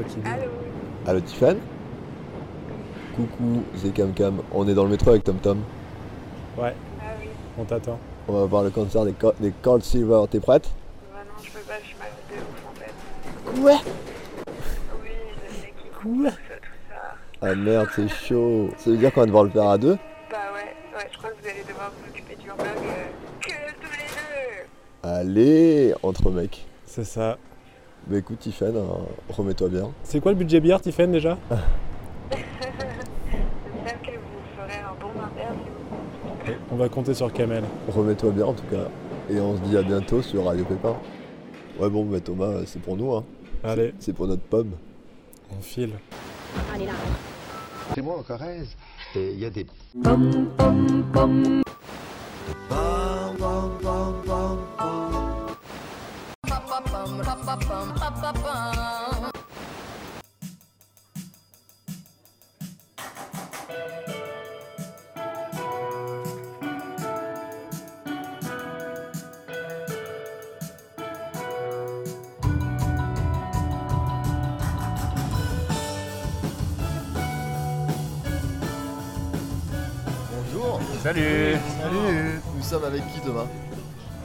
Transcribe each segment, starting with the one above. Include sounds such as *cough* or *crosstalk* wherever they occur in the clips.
toi qui dis. Allô Allô Tiffany? Coucou, c'est Cam Cam. On est dans le métro avec Tom Tom. Ouais, Ah oui. on t'attend. On va voir le concert des, Co- des Cold Silver. T'es prête? Bah non, je peux pas, je suis malade de ouf en fait. Ouais Oui, je sais qui Quoi? Ah merde, c'est chaud. Ça veut dire qu'on va devoir le faire à deux? Bah ouais, ouais, je crois que vous allez devoir vous occuper du hamburg euh, que tous les deux. Allez, entre mecs. C'est ça. Bah écoute Tiffany, hein, remets-toi bien. C'est quoi le budget bière, Tiffen, déjà *laughs* J'espère que vous ferez un bon interview. On va compter sur Kamel. Remets-toi bien en tout cas. Et on se dit à bientôt sur Radio Pépin. Ouais bon bah Thomas, c'est pour nous hein. Allez, C'est pour notre pomme. on file. C'est moi en Corrèze. Et il y a des Bonjour. Salut. Salut. Nous sommes avec qui Thomas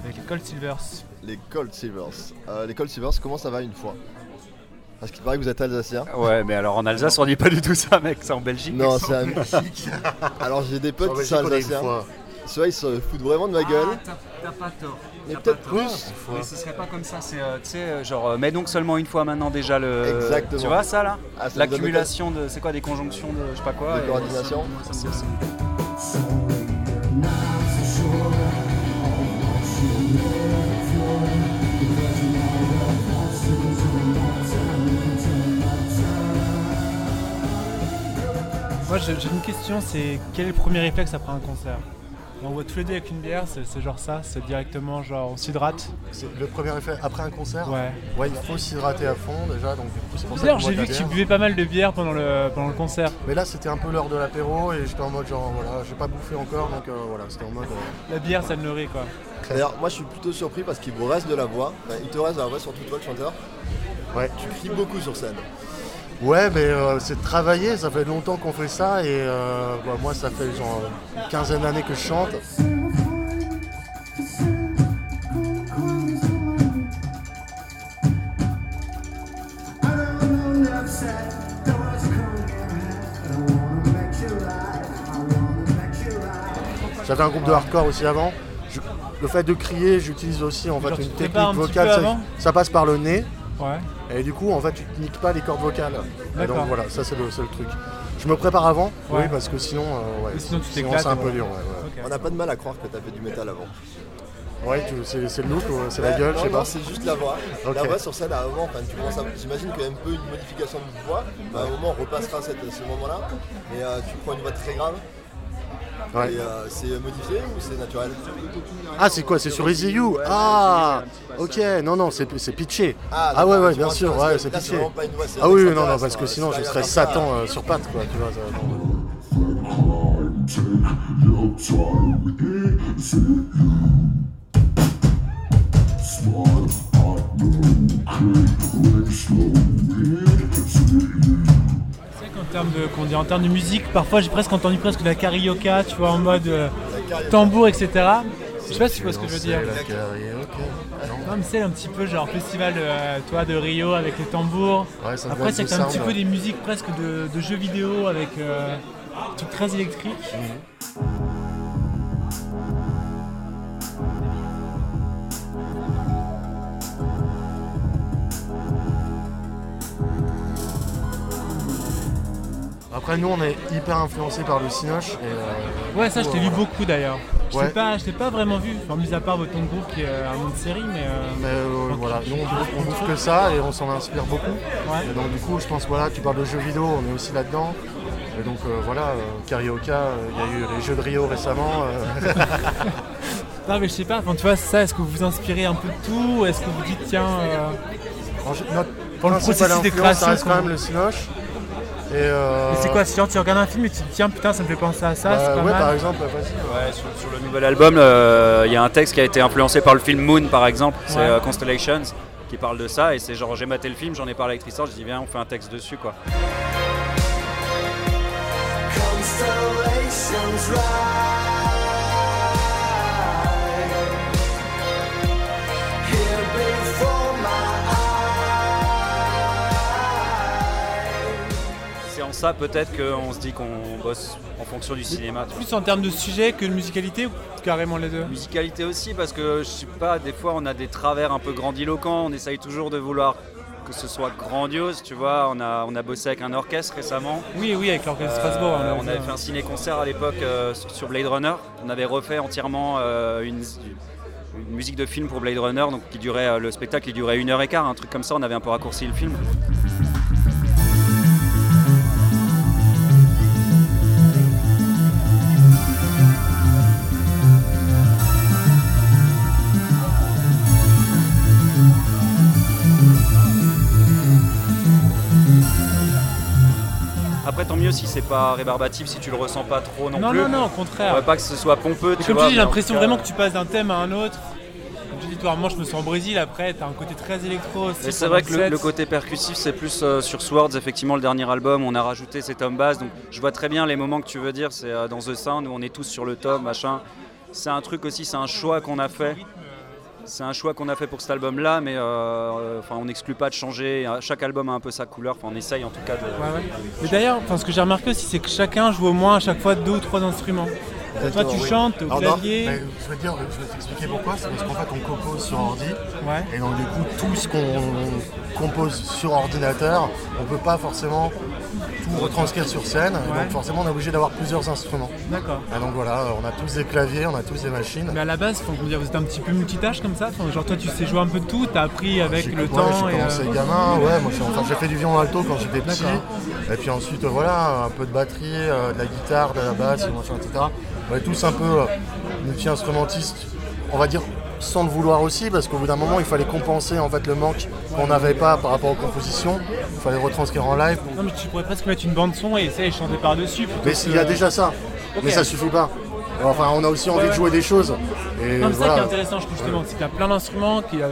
Avec les Cold Silvers. Les Cold Silvers. Euh, les Cold Silvers, comment ça va une fois? Parce qu'il paraît que vous êtes alsacien. Ouais, mais alors en Alsace, on dit pas du tout ça, mec, c'est en Belgique. Non, c'est un Mexique. *laughs* Alors j'ai des potes qui sont alsaciens. Ceux-là, ils se foutent vraiment de ma gueule. Ah, t'as- t'as pas tort. Mais peut-être plus. Mais ce serait pas comme ça, c'est, euh, tu sais, euh, genre, euh, mets donc seulement une fois maintenant déjà le. Exactement. Tu vois ça là? Ah, L'accumulation de. C'est quoi des conjonctions de. Je sais pas quoi. De et- coordination. ça, ça, Moi j'ai une question, c'est quel est le premier réflexe après un concert? On voit tous les deux avec une bière, c'est genre ça, c'est directement genre on s'hydrate? C'est le premier effet après un concert? Ouais. Ouais, il faut s'hydrater à fond déjà, donc du coup c'est pour ça D'ailleurs j'ai vu de que tu buvais pas mal de bière pendant le, pendant le concert. Mais là c'était un peu l'heure de l'apéro et j'étais en mode genre voilà, j'ai pas bouffé encore donc euh, voilà, c'était en mode. euh, La bière ça le nourrit quoi. D'ailleurs, moi je suis plutôt surpris parce qu'il vous reste de la voix. Enfin, il te reste de la voix, surtout toi le chanteur. Ouais. Tu cries beaucoup sur scène. Ouais, mais euh, c'est de travailler, ça fait longtemps qu'on fait ça et euh, bah, moi ça fait genre une quinzaine d'années que je chante. J'avais un groupe de hardcore aussi avant. Je- le fait de crier, j'utilise aussi en fait une technique vocale. ça passe par le nez. Ouais. Et du coup, en fait, tu te niques pas les cordes vocales. Et donc voilà, ça c'est le, truc. Je me prépare avant, Ouais. oui, parce que sinon, euh, ouais, sinon, tu sinon c'est un peu ouais. dur. Ouais, ouais. Ok. On n'a pas de mal à croire que t'as fait du métal avant. Ouais, tu- c'est c'est le look, ou c'est la gueule, non, je sais non, pas. c'est juste la voix. La voix sur scène à un moment, enfin, tu commences à- j'imagine qu'il y a un peu une modification de voix. Enfin, à un moment, on repassera cette, ce moment-là. Mais euh, tu prends une voix très grave. Ouais. Euh, c'est modifié ou c'est naturel Ah, c'est quoi C'est sur Easy You Ah Ok, non, non, c'est c'est pitché. Ah, ouais, ouais, bien sûr, ouais, c'est pitché. Ah oui, oui, non, non, parce que sinon je serais. Satan euh, sur pattes, quoi, tu vois. ça, termes de, qu'on dit, en termes de musique, parfois j'ai presque entendu presque de la carioca, tu vois, en mode euh, tambour, etc. Je sais pas si tu vois ce que je veux dire. Non mais c'est un petit peu genre festival euh, toi, de Rio avec les tambours. Ouais, ça Après c'est un petit peu des musiques presque de, de jeux vidéo avec euh, trucs très électriques. Après, nous, on est hyper influencé par le Cinoche. Et, euh, Ouais ça je t'ai vu beaucoup d'ailleurs. Je t'ai Ouais. pas, t'ai pas vraiment vu, enfin mis à part votre ton groupe qui est euh, un nom de série mais... euh, Mais euh, voilà, nous on on que ça et on s'en inspire beaucoup. Ouais. Et donc du coup, je pense voilà, tu parles de jeux vidéo, on est aussi là-dedans. Et donc euh, voilà, euh, Carioca, euh, il y a eu les jeux de Rio récemment. euh, *laughs* Non mais je sais pas, enfin tu vois ça, est-ce que vous vous inspirez un peu de tout Est-ce que vous dites tiens... euh, notre Pour le processus de création, ça reste quand même le Cinoche. Et, euh, mais c'est quoi, si genre tu regardes un film et tu te dis tiens putain ça me fait penser à ça, bah, c'est pas Ouais, mal. par exemple. Ouais, sur, sur le nouvel album, euh, il y a un texte qui a été influencé par le film Moon, par exemple. C'est Ouais. euh, Constellations, qui parle de ça. Et c'est genre, j'ai maté le film, j'en ai parlé avec Tristan, je dis, viens, on fait un texte dessus, quoi. Ça peut-être qu'on se dit qu'on bosse en fonction du cinéma. Plus en termes de sujet que de musicalité ou carrément les deux Musicalité aussi, parce que je sais pas, des fois on a des travers un peu grandiloquents, on essaye toujours de vouloir que ce soit grandiose, tu vois. On a, on a bossé avec un orchestre récemment. Oui, oui, avec l'orchestre Strasbourg. Euh, on avait fait un ciné-concert à l'époque euh, sur Blade Runner. On avait refait entièrement euh, une, une musique de film pour Blade Runner, donc qui durait, euh, le spectacle il durait une heure et quart, un truc comme ça. On avait un peu raccourci le film. Après, tant mieux si c'est pas rébarbatif, si tu le ressens pas trop non, Non, plus. non, non, au On contraire. pas que ce soit pompeux. Tu comme vois, tu dis, j'ai l'impression cas, vraiment que tu passes d'un thème à un autre. Comme tu dis, toi, moi je me sens au Brésil après, t'as un côté très électro aussi. C'est vrai que le côté percussif, c'est plus euh, sur Swords, effectivement, le dernier album. On a rajouté ces tomes basses, donc je vois très bien les moments que tu veux dire. C'est euh, dans The Sound où on est tous sur le tome, machin. C'est un truc aussi, c'est un choix qu'on a fait. C'est un choix qu'on a fait pour cet album-là, mais euh, euh, enfin, on n'exclut pas de changer. Chaque album a un peu sa couleur. Enfin, on essaye en tout cas de. Ouais, ouais. Mais d'ailleurs, enfin, ce que j'ai remarqué aussi, c'est que chacun joue au moins à chaque fois deux ou trois instruments. Toi, tu oui. chantes au Alors, non, clavier. mais je vais te dire, je vais t'expliquer pourquoi. C'est parce qu'en fait, on compose sur ordi. Ouais. Et donc, du coup, tout ce qu'on compose sur ordinateur, on peut pas forcément tout retranscrire sur scène. Ouais. Donc, forcément, on est obligé d'avoir plusieurs instruments. D'accord. Et donc, voilà, on a tous des claviers, on a tous des machines. Mais à la base, faut dire, vous êtes un petit peu multitâche comme ça? Enfin, genre toi, tu sais jouer un peu de tout. T'as appris avec J'ai- le temps. J'ai et, commencé euh, gamin, ouais, moi j'ai enfin, fait du violon alto quand j'étais petit. Et puis ensuite, euh, voilà, un peu de batterie, euh, de la guitare, de la basse, etc. On est tous un peu euh, multi-instrumentistes, on va dire sans le vouloir aussi, parce qu'au bout d'un moment, il fallait compenser en fait le manque qu'on n'avait pas par rapport aux compositions. Il fallait retranscrire en live. Non, mais tu pourrais presque mettre une bande son et essayer de chanter par dessus. Mais il y a déjà ça, mais ça suffit pas. Enfin, on a aussi envie Ouais, de ouais. jouer des choses. Et Non, mais c'est ça qui est voilà. intéressant, je trouve justement, c'est qu'il y a plein d'instruments qui euh,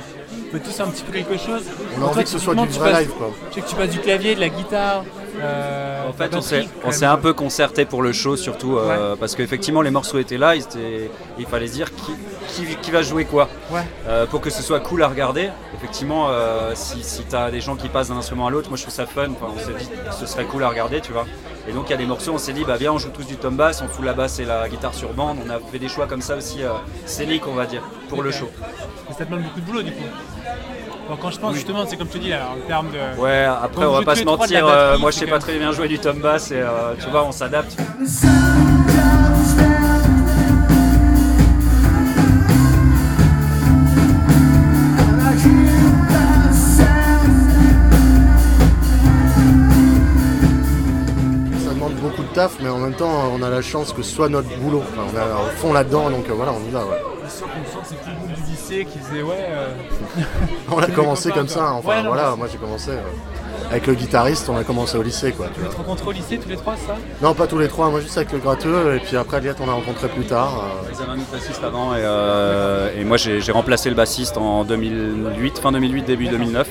peuvent tous un petit peu quelque chose. On a envie toi, que ce soit du vrai passes- live, quoi. Je sais que tu passes du clavier, de la guitare. Euh, En fait, on s'est, on un peu concerté pour le show, surtout euh, parce qu'effectivement, les morceaux étaient là. ils étaient- il fallait se dire qui, qui- qui va jouer quoi. Ouais. Euh, pour que ce soit cool à regarder. Effectivement, euh, si, si tu as des gens qui passent d'un instrument à l'autre, moi je trouve ça fun. Enfin, on s'est dit que ce serait cool à regarder, tu vois. Et donc il y a des morceaux, on s'est dit, bah viens, on joue tous du tom bass, on fout la basse et la guitare sur bande. On a fait des choix comme ça aussi, scéniques, on va dire, pour le show. Mais ça te demande beaucoup de boulot du coup. Donc, quand je pense justement, c'est comme te dis là, en termes de. Ouais, après Donc, on va pas se mentir, euh, batterie, moi je sais pas très bien jouer du tom bass et euh, tu vois, on s'adapte. Ça demande beaucoup de taf, mais en même temps, on a la chance que ce soit notre boulot. Enfin, on est à fond là-dedans, donc euh, voilà, on y va. ouais. Lycée qui faisait ouais. euh, On a *laughs* les commencé comme ça. Enfin, Ouais, non, voilà, moi j'ai commencé euh, avec le guitariste, on a commencé au lycée, quoi. tu Vous vois. êtes rencontrés au lycée tous les trois, ça? Non, pas tous les trois, moi juste avec le gratteux, et puis après Liette, on a rencontré plus tard. euh, Ils avaient un autre bassiste avant et, euh, et moi j'ai remplacé le bassiste en 2008, fin 2008, début 2009.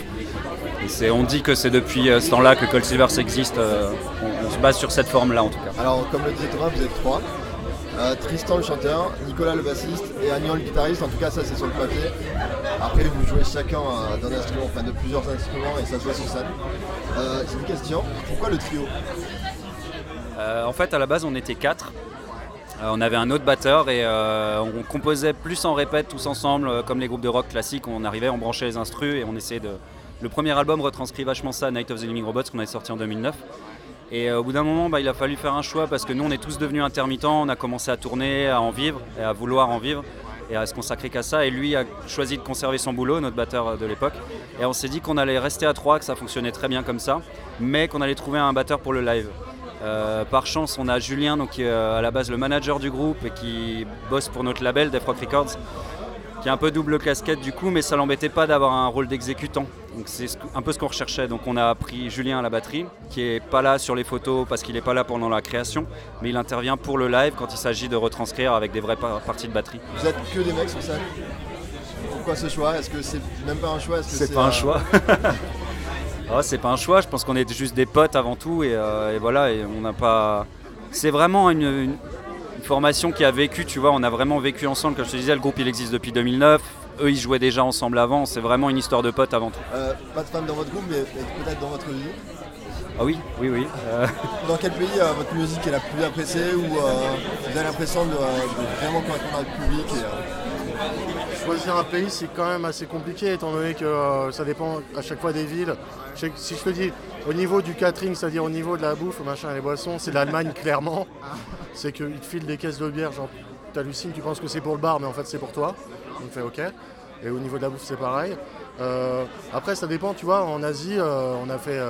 Et c'est- on dit que c'est depuis ce temps-là que Cold Silvers existe. on, on se base sur cette forme-là en tout cas. Alors, comme le disait Thomas, vous êtes trois. Euh, Tristan le chanteur, Nicolas le bassiste et Agnan le guitariste. En tout cas, ça c'est sur le papier. Après, vous jouez chacun euh, d'un instrument, enfin de plusieurs instruments et ça se voit sur scène. Euh, J'ai une question. Pourquoi le trio? En fait, à la base, on était quatre. On avait un autre batteur et on composait plus en répète tous ensemble, comme les groupes de rock classiques. On arrivait, on branchait les instrus et on essayait de. Le premier album retranscrit vachement ça, Night of the Living Robots, qu'on avait sorti en 2009. Et euh, au bout d'un moment, bah, il a fallu faire un choix parce que nous, on est tous devenus intermittents. On a commencé à tourner, à en vivre et à vouloir en vivre et à se consacrer qu'à ça. Et lui a choisi de conserver son boulot, notre batteur euh, de l'époque. Et on s'est dit qu'on allait rester à trois, que ça fonctionnait très bien comme ça, mais qu'on allait trouver un batteur pour le live. Euh, par chance, on a Julien, donc, qui est à la base le manager du groupe et qui bosse pour notre label, Death Rock Records, qui a un peu double casquette du coup, mais ça l'embêtait pas d'avoir un rôle d'exécutant. Donc c'est ce- un peu ce qu'on recherchait. Donc on a pris Julien à la batterie, qui est pas là sur les photos parce qu'il n'est pas là pendant la création, mais il intervient pour le live quand il s'agit de retranscrire avec des vraies par- parties de batterie. Vous êtes que des mecs sur scène? Pourquoi ce choix? Est-ce que c'est même pas un choix? C'est pas un euh, choix. *laughs* Ah, c'est pas un choix, je pense qu'on est juste des potes avant tout et, euh, et voilà, et on n'a pas. C'est vraiment une, une- une formation qui a vécu, tu vois, on a vraiment vécu ensemble. Comme je te disais, le groupe il existe depuis 2009, eux ils jouaient déjà ensemble avant, c'est vraiment une histoire de potes avant tout. euh, Pas de fans dans votre groupe, mais, peut-être dans votre vie. Ah oui, oui, oui. euh, *laughs* Dans quel pays euh, votre musique est la plus appréciée ou vous avez l'impression de, de vraiment correspondre à votre public et, Choisir un pays, c'est quand même assez compliqué, étant donné que euh, ça dépend à chaque fois des villes. Si je te dis, au niveau du catering, c'est-à-dire au niveau de la bouffe, machin les boissons, c'est l'Allemagne, *laughs* clairement. C'est qu'ils te filent des caisses de bière, genre, t'hallucines, tu penses que c'est pour le bar, mais en fait, c'est pour toi. Donc, fait OK. Et au niveau de la bouffe, c'est pareil. Euh, après, ça dépend, tu vois, en Asie, euh, on a fait.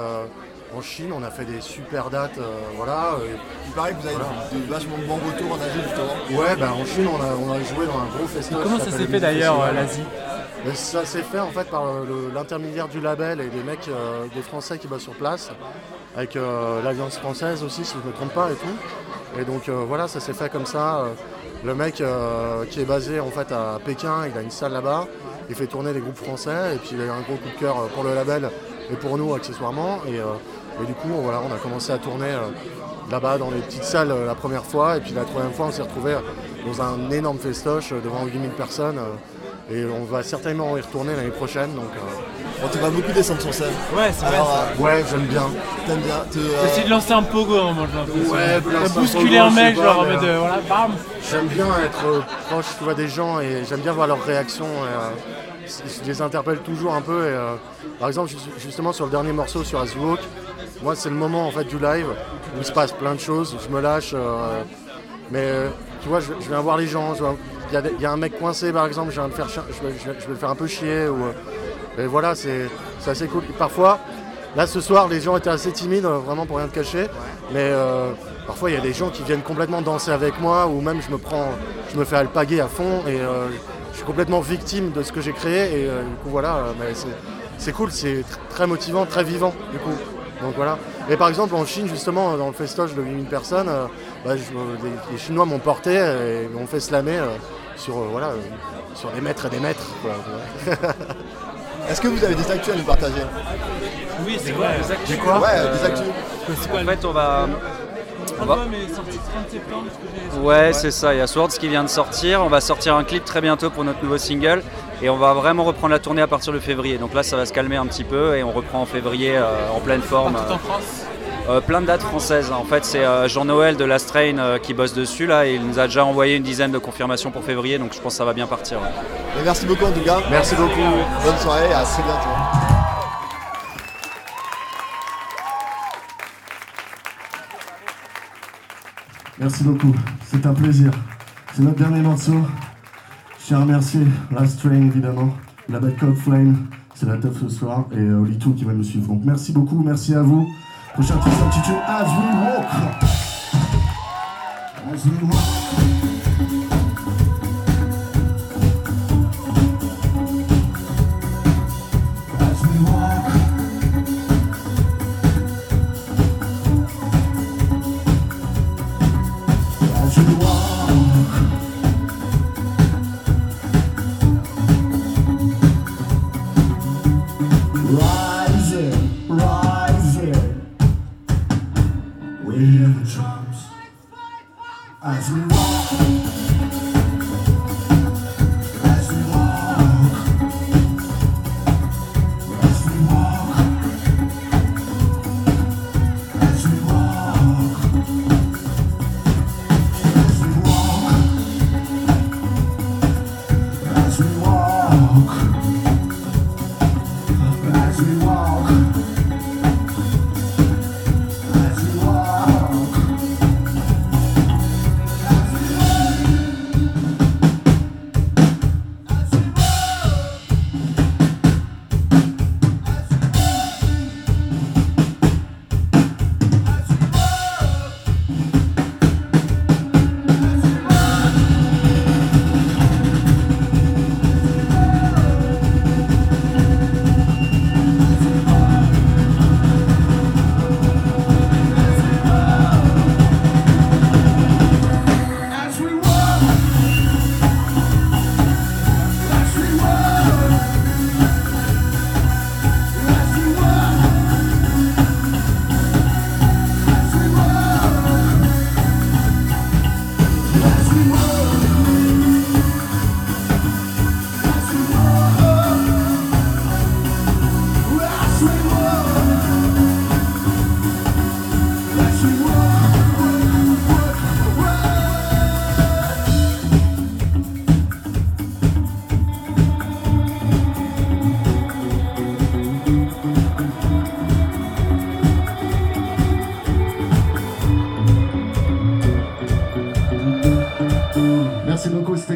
Euh, en Chine, on a fait des super dates, euh, voilà. Et Il paraît que vous avez de vachement bons retours en Asie justement. Ouais, bah en Chine, on a, on a joué dans un gros festival. Comment ça s'est fait d'ailleurs, euh, l'Asie Mais Ça s'est fait en fait par euh, l'intermédiaire du label et des mecs, euh, des Français qui bossent sur place, avec euh, l'Alliance française aussi, si je ne me trompe pas et tout. Et donc euh, voilà, ça s'est fait comme ça. Euh, Le mec euh, qui est basé en fait à Pékin, il a une salle là-bas, il fait tourner les groupes français et puis il a eu un gros coup de cœur euh, pour le label et pour nous accessoirement. Et, euh, et du coup, voilà, on a commencé à tourner euh, là-bas dans les petites salles euh, la première fois et puis la troisième fois, on s'est retrouvé dans un énorme festoche euh, devant 8000 personnes. euh, et on va certainement y retourner l'année prochaine. Donc, euh, On te voit beaucoup descendre sur scène. Ouais, c'est vrai. Alors, ça. euh, ouais, j'aime bien. t'aimes bien euh, essayé de lancer un pogo à un moment, j'ai. Ouais, T'as lancer un mec, genre en mode, euh, euh, voilà, bam J'aime bien être euh, proche tu vois, des gens et j'aime bien voir leurs réactions. et, euh, je les interpelle toujours un peu. Et, euh, par exemple, ju- justement sur le dernier morceau sur As You Walk, moi c'est le moment en fait du live où il se passe plein de choses, je me lâche. euh, mais euh, tu vois, je, viens voir les gens. Il y, a un mec coincé par exemple, je viens faire, je vais, le faire un peu chier. Euh, et voilà, c'est assez cool. Parfois, là ce soir, les gens étaient assez timides, vraiment pour rien te cacher. Mais parfois, il y a des gens qui viennent complètement danser avec moi, ou même je me prends, je me fais alpaguer à fond et je suis complètement victime de ce que j'ai créé. Et du coup, voilà, c'est- cool, c'est tr- très motivant, très vivant, du coup. Donc voilà. Et par exemple, en Chine, justement, dans le festoche de 8000 personnes, euh, bah, je- les, les Chinois m'ont porté et m'ont fait slammer euh, sur, euh, voilà, euh, sur des mètres et des mètres. quoi. *laughs* Est-ce que vous avez des actus à nous partager? Oui, c'est vrai. J'ai quoi? Ouais, Euh, des actus. En fait, on va. on va- Ouais, mais sorti 30 septembre, ce que j'ai- Ouais, c'est ça. Il y a Swords qui vient de sortir. On va sortir un clip très bientôt pour notre nouveau single. Et on va vraiment reprendre la tournée à partir de février. Donc là, ça va se calmer un petit peu et on reprend en février euh, en pleine forme. En France. Euh, plein de dates françaises. En fait, c'est euh, Jean-Noël de Last Train euh, qui bosse dessus là. Et il nous a déjà envoyé une dizaine de confirmations pour février. Donc je pense que ça va bien partir. ouais. Merci beaucoup en tout cas. Merci beaucoup. Bonne soirée et à très bientôt. Merci beaucoup, c'est un plaisir. C'est notre dernier morceau. Je tiens à remercier Last Train évidemment, la Bad Flame, c'est la teuf ce soir, et euh, Olitou qui va nous suivre. Donc merci beaucoup, merci à vous. Prochain titre s'intitule As We Walk. As We Walk. As we walk.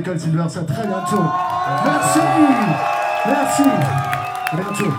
Cole Silvers. À très bientôt. Merci. Merci. À bientôt.